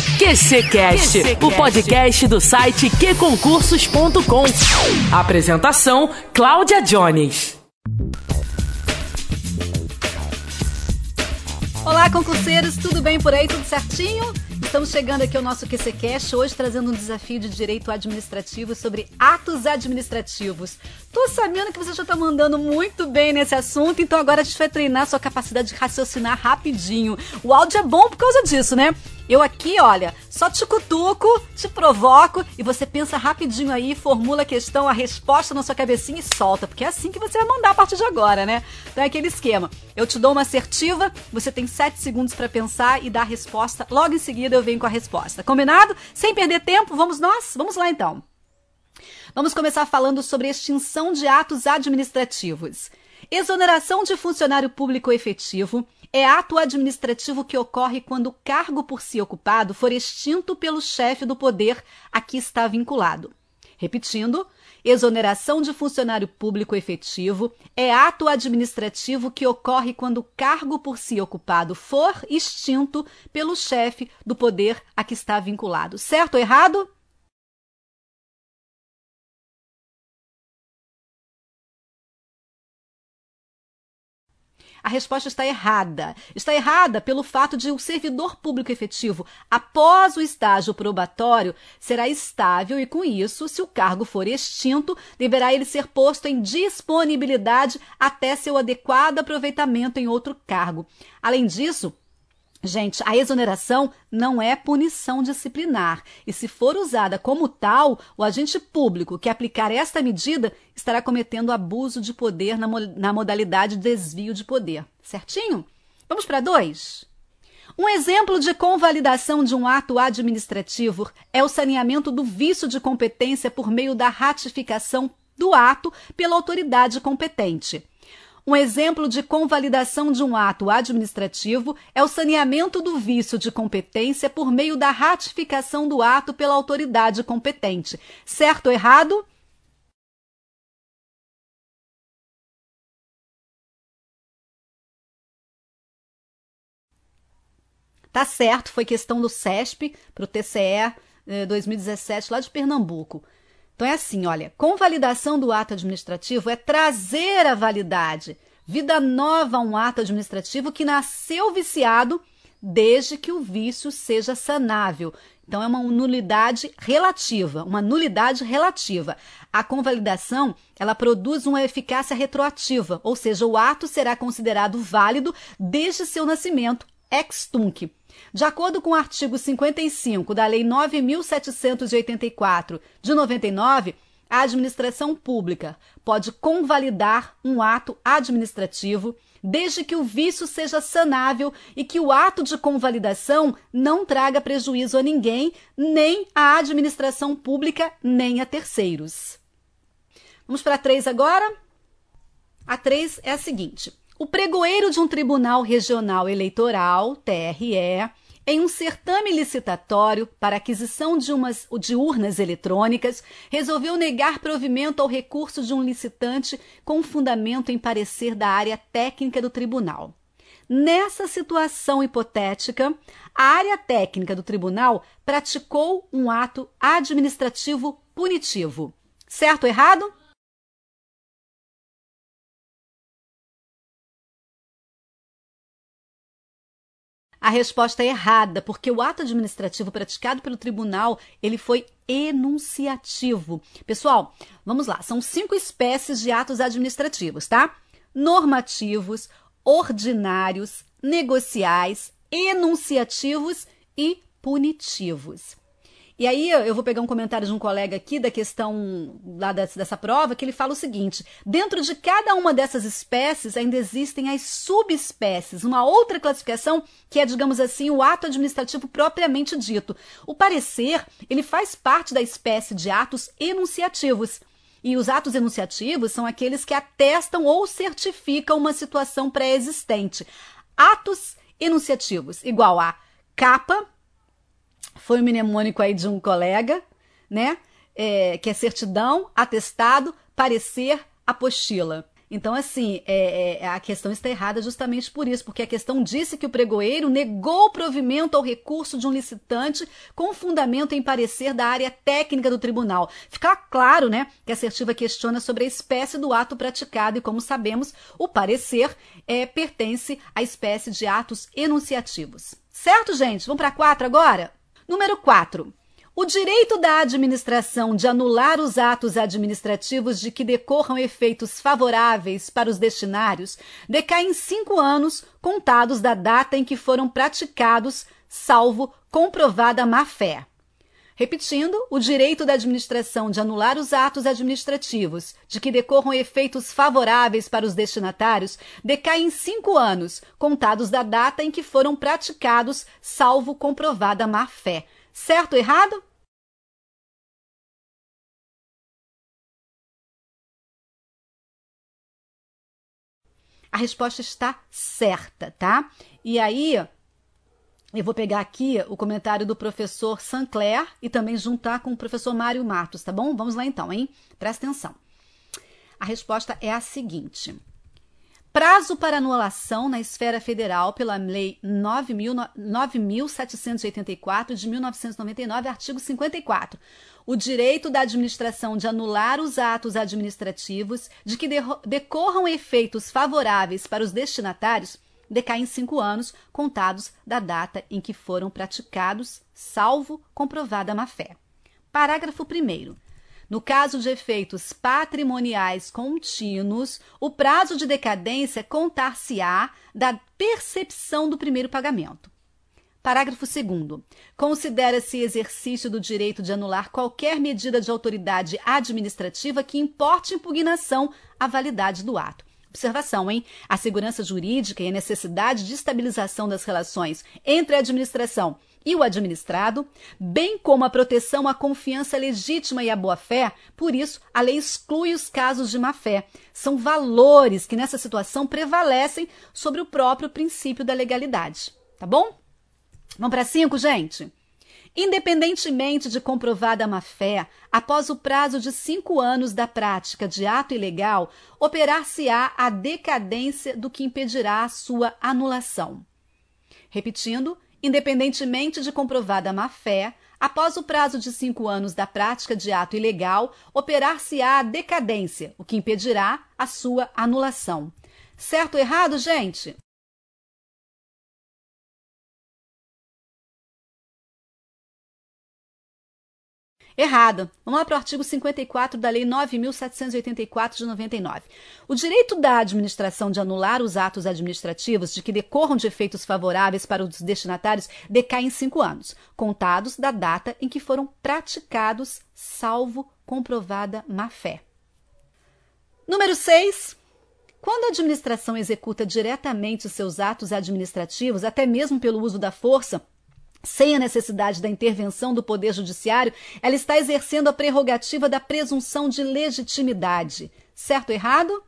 QCcast, o podcast do site qconcursos.com. Apresentação: Cláudia Jones. Olá, concurseiros, tudo bem por aí? Tudo certinho? Estamos chegando aqui ao nosso QCCast, hoje trazendo um desafio de direito administrativo sobre atos administrativos. Tô sabendo que você já tá mandando muito bem nesse assunto, então agora a gente vai treinar sua capacidade de raciocinar rapidinho. O áudio é bom por causa disso, né? Eu aqui, olha, só te cutuco, te provoco e você pensa rapidinho aí, formula a questão, a resposta na sua cabecinha e solta, porque é assim que você vai mandar a partir de agora, né? Então é aquele esquema. Eu te dou uma assertiva, você tem sete segundos para pensar e dar a resposta. Logo em seguida eu venho com a resposta. Combinado? Sem perder tempo, vamos nós? Vamos lá então. Vamos começar falando sobre extinção de atos administrativos. Exoneração de funcionário público efetivo é ato administrativo que ocorre quando o cargo por si ocupado for extinto pelo chefe do poder a que está vinculado. Repetindo, exoneração de funcionário público efetivo é ato administrativo que ocorre quando o cargo por si ocupado for extinto pelo chefe do poder a que está vinculado. Certo ou errado? A resposta está errada. Está errada pelo fato de o servidor público efetivo, após o estágio probatório, será estável e, com isso, se o cargo for extinto, deverá ele ser posto em disponibilidade até seu adequado aproveitamento em outro cargo. Além disso, Gente, a exoneração não é punição disciplinar e, se for usada como tal, o agente público que aplicar esta medida estará cometendo abuso de poder na, na modalidade desvio de poder. Certinho? Vamos para dois? Um exemplo de convalidação de um ato administrativo é o saneamento do vício de competência por meio da ratificação do ato pela autoridade competente. Um exemplo de convalidação de um ato administrativo é o saneamento do vício de competência por meio da ratificação do ato pela autoridade competente. Certo ou errado? Tá certo, foi questão do CESP para o TCE 2017 lá de Pernambuco. Então é assim, olha, convalidação do ato administrativo é trazer a validade, vida nova a um ato administrativo que nasceu viciado desde que o vício seja sanável. Então é uma nulidade relativa, uma nulidade relativa. A convalidação, ela produz uma eficácia retroativa, ou seja, o ato será considerado válido desde seu nascimento, ex tunc. De acordo com o artigo 55 da Lei 9.784 de 99, a administração pública pode convalidar um ato administrativo desde que o vício seja sanável e que o ato de convalidação não traga prejuízo a ninguém, nem à administração pública, nem a terceiros. Vamos para a 3 agora? A 3 é a seguinte: o pregoeiro de um tribunal regional eleitoral, TRE, em um certame licitatório para aquisição de, umas, de urnas eletrônicas, resolveu negar provimento ao recurso de um licitante com fundamento em parecer da área técnica do tribunal. Nessa situação hipotética, a área técnica do tribunal praticou um ato administrativo punitivo. Certo ou errado? A resposta é errada, porque o ato administrativo praticado pelo tribunal, ele foi enunciativo. Pessoal, vamos lá, são cinco espécies de atos administrativos, tá? Normativos, ordinários, negociais, enunciativos e punitivos. E aí eu vou pegar um comentário de um colega aqui da questão lá dessa prova, que ele fala o seguinte: dentro de cada uma dessas espécies ainda existem as subespécies, uma outra classificação que é, digamos assim, o ato administrativo propriamente dito. O parecer, ele faz parte da espécie de atos enunciativos. E os atos enunciativos são aqueles que atestam ou certificam uma situação pré-existente. Atos enunciativos igual a capa, foi um mnemônico aí de um colega, né? É, que é certidão, atestado, parecer, apostila. Então, assim, é, é, a questão está errada justamente por isso, porque a questão disse que o pregoeiro negou provimento ao recurso de um licitante com fundamento em parecer da área técnica do tribunal. Fica claro, né, que a assertiva questiona sobre a espécie do ato praticado e, como sabemos, o parecer é, pertence à espécie de atos enunciativos. Certo, gente? Vamos para quatro agora? Número 4. O direito da administração de anular os atos administrativos de que decorram efeitos favoráveis para os destinários decai em cinco anos contados da data em que foram praticados, salvo comprovada má-fé. Repetindo, o direito da administração de anular os atos administrativos de que decorram efeitos favoráveis para os destinatários decai em cinco anos, contados da data em que foram praticados, salvo comprovada má-fé. Certo ou errado? A resposta está certa, tá? E aí, eu vou pegar aqui o comentário do professor Sancler e também juntar com o professor Mário Matos, tá bom? Vamos lá então, hein? Presta atenção. A resposta é a seguinte: Prazo para anulação na esfera federal pela Lei 9.784 de 1999, artigo 54. O direito da administração de anular os atos administrativos de que decorram efeitos favoráveis para os destinatários decai em cinco anos, contados da data em que foram praticados, salvo comprovada má-fé. Parágrafo 1. No caso de efeitos patrimoniais contínuos, o prazo de decadência contar-se-á da percepção do primeiro pagamento. Parágrafo 2. Considera-se exercício do direito de anular qualquer medida de autoridade administrativa que importe impugnação à validade do ato. Observação, hein? A segurança jurídica e a necessidade de estabilização das relações entre a administração e o administrado, bem como a proteção à confiança legítima e à boa-fé, por isso, a lei exclui os casos de má-fé. São valores que nessa situação prevalecem sobre o próprio princípio da legalidade. Tá bom? Vamos para cinco, gente? Independentemente de comprovada má-fé, após o prazo de cinco anos da prática de ato ilegal, operar-se-á a decadência do que impedirá a sua anulação. Repetindo, Independentemente de comprovada má-fé, após o prazo de cinco anos da prática de ato ilegal, operar-se-á a decadência, o que impedirá a sua anulação. Certo ou errado, gente? Errada. Vamos lá para o artigo 54 da Lei 9.784 de 99. O direito da administração de anular os atos administrativos de que decorram de efeitos favoráveis para os destinatários decai em cinco anos, contados da data em que foram praticados, salvo comprovada má-fé. Número 6. Quando a administração executa diretamente seus atos administrativos, até mesmo pelo uso da força, sem a necessidade da intervenção do Poder Judiciário, ela está exercendo a prerrogativa da presunção de legitimidade. Certo ou errado?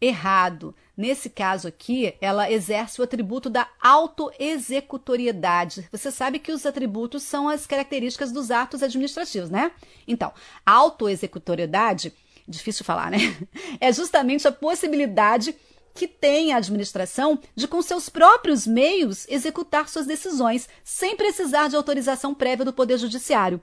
Errado. Nesse caso aqui, ela exerce o atributo da autoexecutoriedade. Você sabe que os atributos são as características dos atos administrativos, né? Então, a autoexecutoriedade difícil falar, né? É justamente a possibilidade que tem a administração de, com seus próprios meios, executar suas decisões, sem precisar de autorização prévia do Poder Judiciário.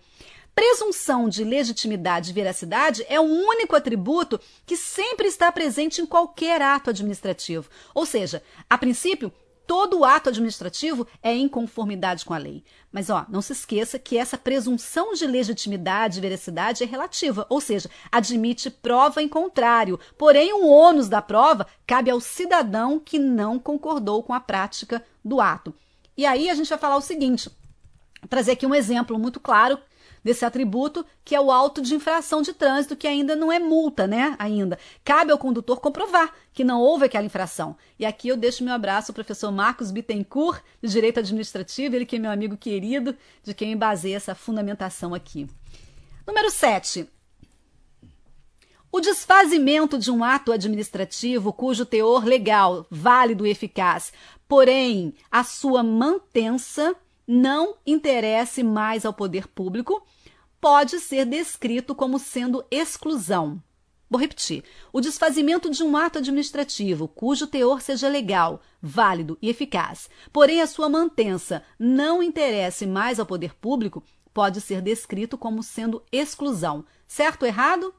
Presunção de legitimidade e veracidade é o único atributo que sempre está presente em qualquer ato administrativo. Ou seja, a princípio, todo ato administrativo é em conformidade com a lei. Mas ó, não se esqueça que essa presunção de legitimidade e veracidade é relativa, ou seja, admite prova em contrário. Porém, o ônus da prova cabe ao cidadão que não concordou com a prática do ato. E aí a gente vai falar o seguinte: trazer aqui um exemplo muito claro desse atributo, que é o auto de infração de trânsito, que ainda não é multa, né? Ainda. Cabe ao condutor comprovar que não houve aquela infração. E aqui eu deixo meu abraço ao professor Marcos Bittencourt, de Direito Administrativo, ele que é meu amigo querido, de quem eu basei essa fundamentação aqui. Número 7. O desfazimento de um ato administrativo cujo teor legal, válido e eficaz, porém a sua mantença não interesse mais ao poder público pode ser descrito como sendo exclusão. Vou repetir. O desfazimento de um ato administrativo cujo teor seja legal, válido e eficaz, porém a sua mantença não interesse mais ao poder público, pode ser descrito como sendo exclusão. Certo ou errado?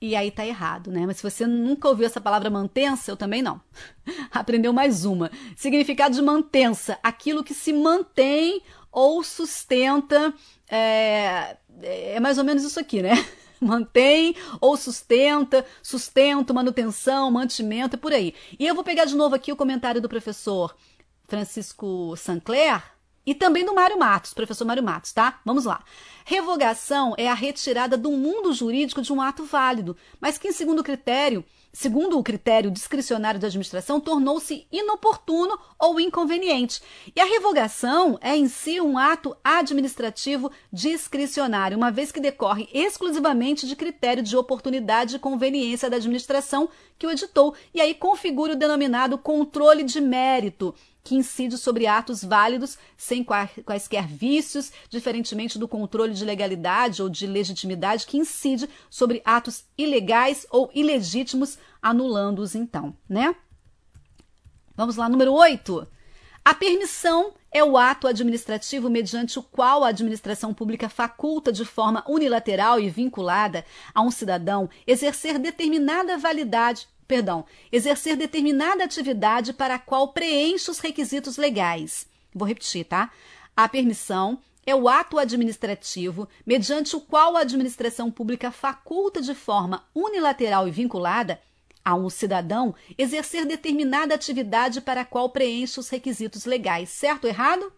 E aí tá errado, né? Mas se você nunca ouviu essa palavra mantença, eu também não. Aprendeu mais uma. Significado de mantença, aquilo que se mantém ou sustenta. É, é mais ou menos isso aqui, né? Mantém ou sustenta, sustento, manutenção, mantimento, e por aí. E eu vou pegar de novo aqui o comentário do professor Francisco Sancler, e também do Mário Matos, professor Mário Matos, tá? Vamos lá. Revogação é a retirada do mundo jurídico de um ato válido, mas que, em segundo critério, segundo o critério discricionário da administração, tornou-se inoportuno ou inconveniente. E a revogação é em si um ato administrativo discricionário, uma vez que decorre exclusivamente de critério de oportunidade e conveniência da administração que o editou, e aí configura o denominado controle de mérito que incide sobre atos válidos sem quaisquer vícios, diferentemente do controle de legalidade ou de legitimidade que incide sobre atos ilegais ou ilegítimos, anulando-os então, né? Vamos lá, número 8. A permissão é o ato administrativo mediante o qual a administração pública faculta de forma unilateral e vinculada a um cidadão exercer determinada validade perdão, exercer determinada atividade para a qual preenche os requisitos legais. Vou repetir, tá? A permissão é o ato administrativo mediante o qual a administração pública faculta de forma unilateral e vinculada a um cidadão exercer determinada atividade para a qual preenche os requisitos legais. Certo ou errado?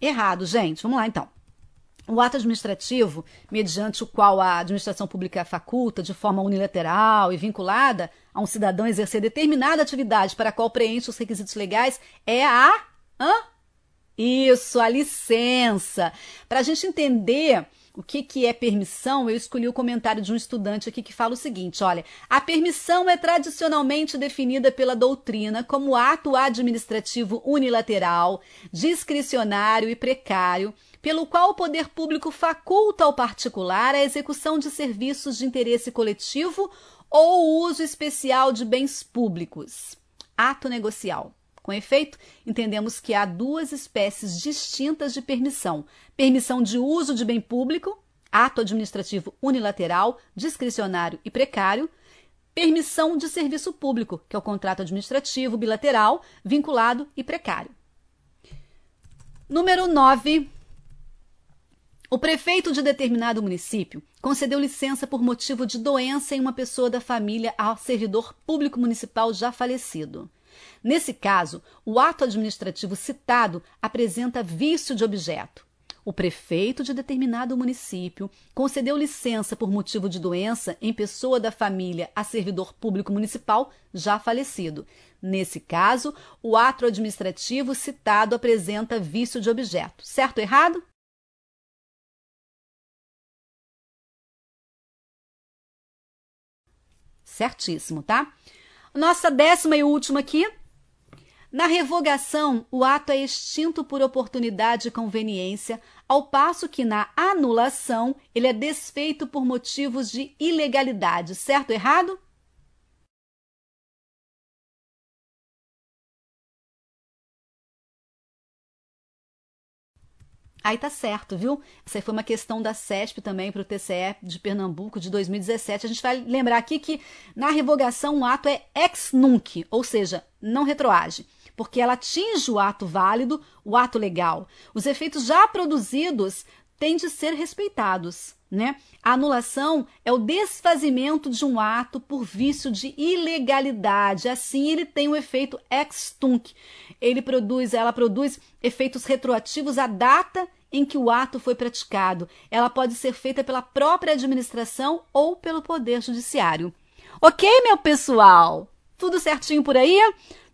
Errado, gente. Vamos lá então. O ato administrativo, mediante o qual a administração pública faculta, de forma unilateral e vinculada a um cidadão exercer determinada atividade para a qual preenche os requisitos legais, é a. Hã? Isso, a licença. Para a gente entender o que, que é permissão, eu escolhi o comentário de um estudante aqui que fala o seguinte: olha, a permissão é tradicionalmente definida pela doutrina como ato administrativo unilateral, discricionário e precário, pelo qual o poder público faculta ao particular a execução de serviços de interesse coletivo ou o uso especial de bens públicos. Ato negocial. Com efeito, entendemos que há duas espécies distintas de permissão: permissão de uso de bem público, ato administrativo unilateral, discricionário e precário, permissão de serviço público, que é o contrato administrativo bilateral, vinculado e precário. Número 9. O prefeito de determinado município concedeu licença por motivo de doença em uma pessoa da família ao servidor público municipal já falecido. Nesse caso, o ato administrativo citado apresenta vício de objeto. O prefeito de determinado município concedeu licença por motivo de doença em pessoa da família a servidor público municipal já falecido. Nesse caso, o ato administrativo citado apresenta vício de objeto. Certo ou errado? Certíssimo, tá? Nossa décima e última aqui na revogação, o ato é extinto por oportunidade e conveniência, ao passo que na anulação ele é desfeito por motivos de ilegalidade. Certo ou errado? Aí tá certo, viu? Essa foi uma questão da CESP também para o TCE de Pernambuco de 2017. A gente vai lembrar aqui que na revogação o ato é ex nunc, ou seja, não retroage porque ela atinge o ato válido, o ato legal. Os efeitos já produzidos têm de ser respeitados. Né? A anulação é o desfazimento de um ato por vício de ilegalidade. Assim, ele tem o efeito ex tunc. Ele produz, ela produz efeitos retroativos à data em que o ato foi praticado. Ela pode ser feita pela própria administração ou pelo poder judiciário. Ok, meu pessoal? Tudo certinho por aí?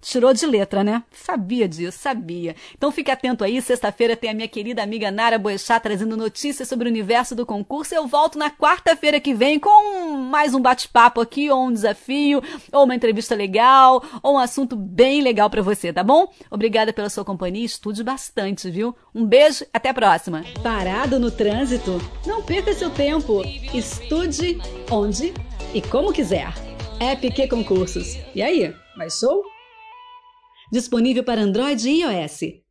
Tirou de letra, né? Sabia disso, sabia. Então fique atento aí, sexta-feira tem a minha querida amiga Nara Boechat trazendo notícias sobre o universo do concurso. Eu volto na quarta-feira que vem com mais um bate-papo aqui, ou um desafio, ou uma entrevista legal, ou um assunto bem legal para você, tá bom? Obrigada pela sua companhia, estude bastante, viu? Um beijo, até a próxima. Parado no trânsito? Não perca seu tempo. Estude onde e como quiser. Q Concursos. E aí, mais show? Disponível para Android e iOS.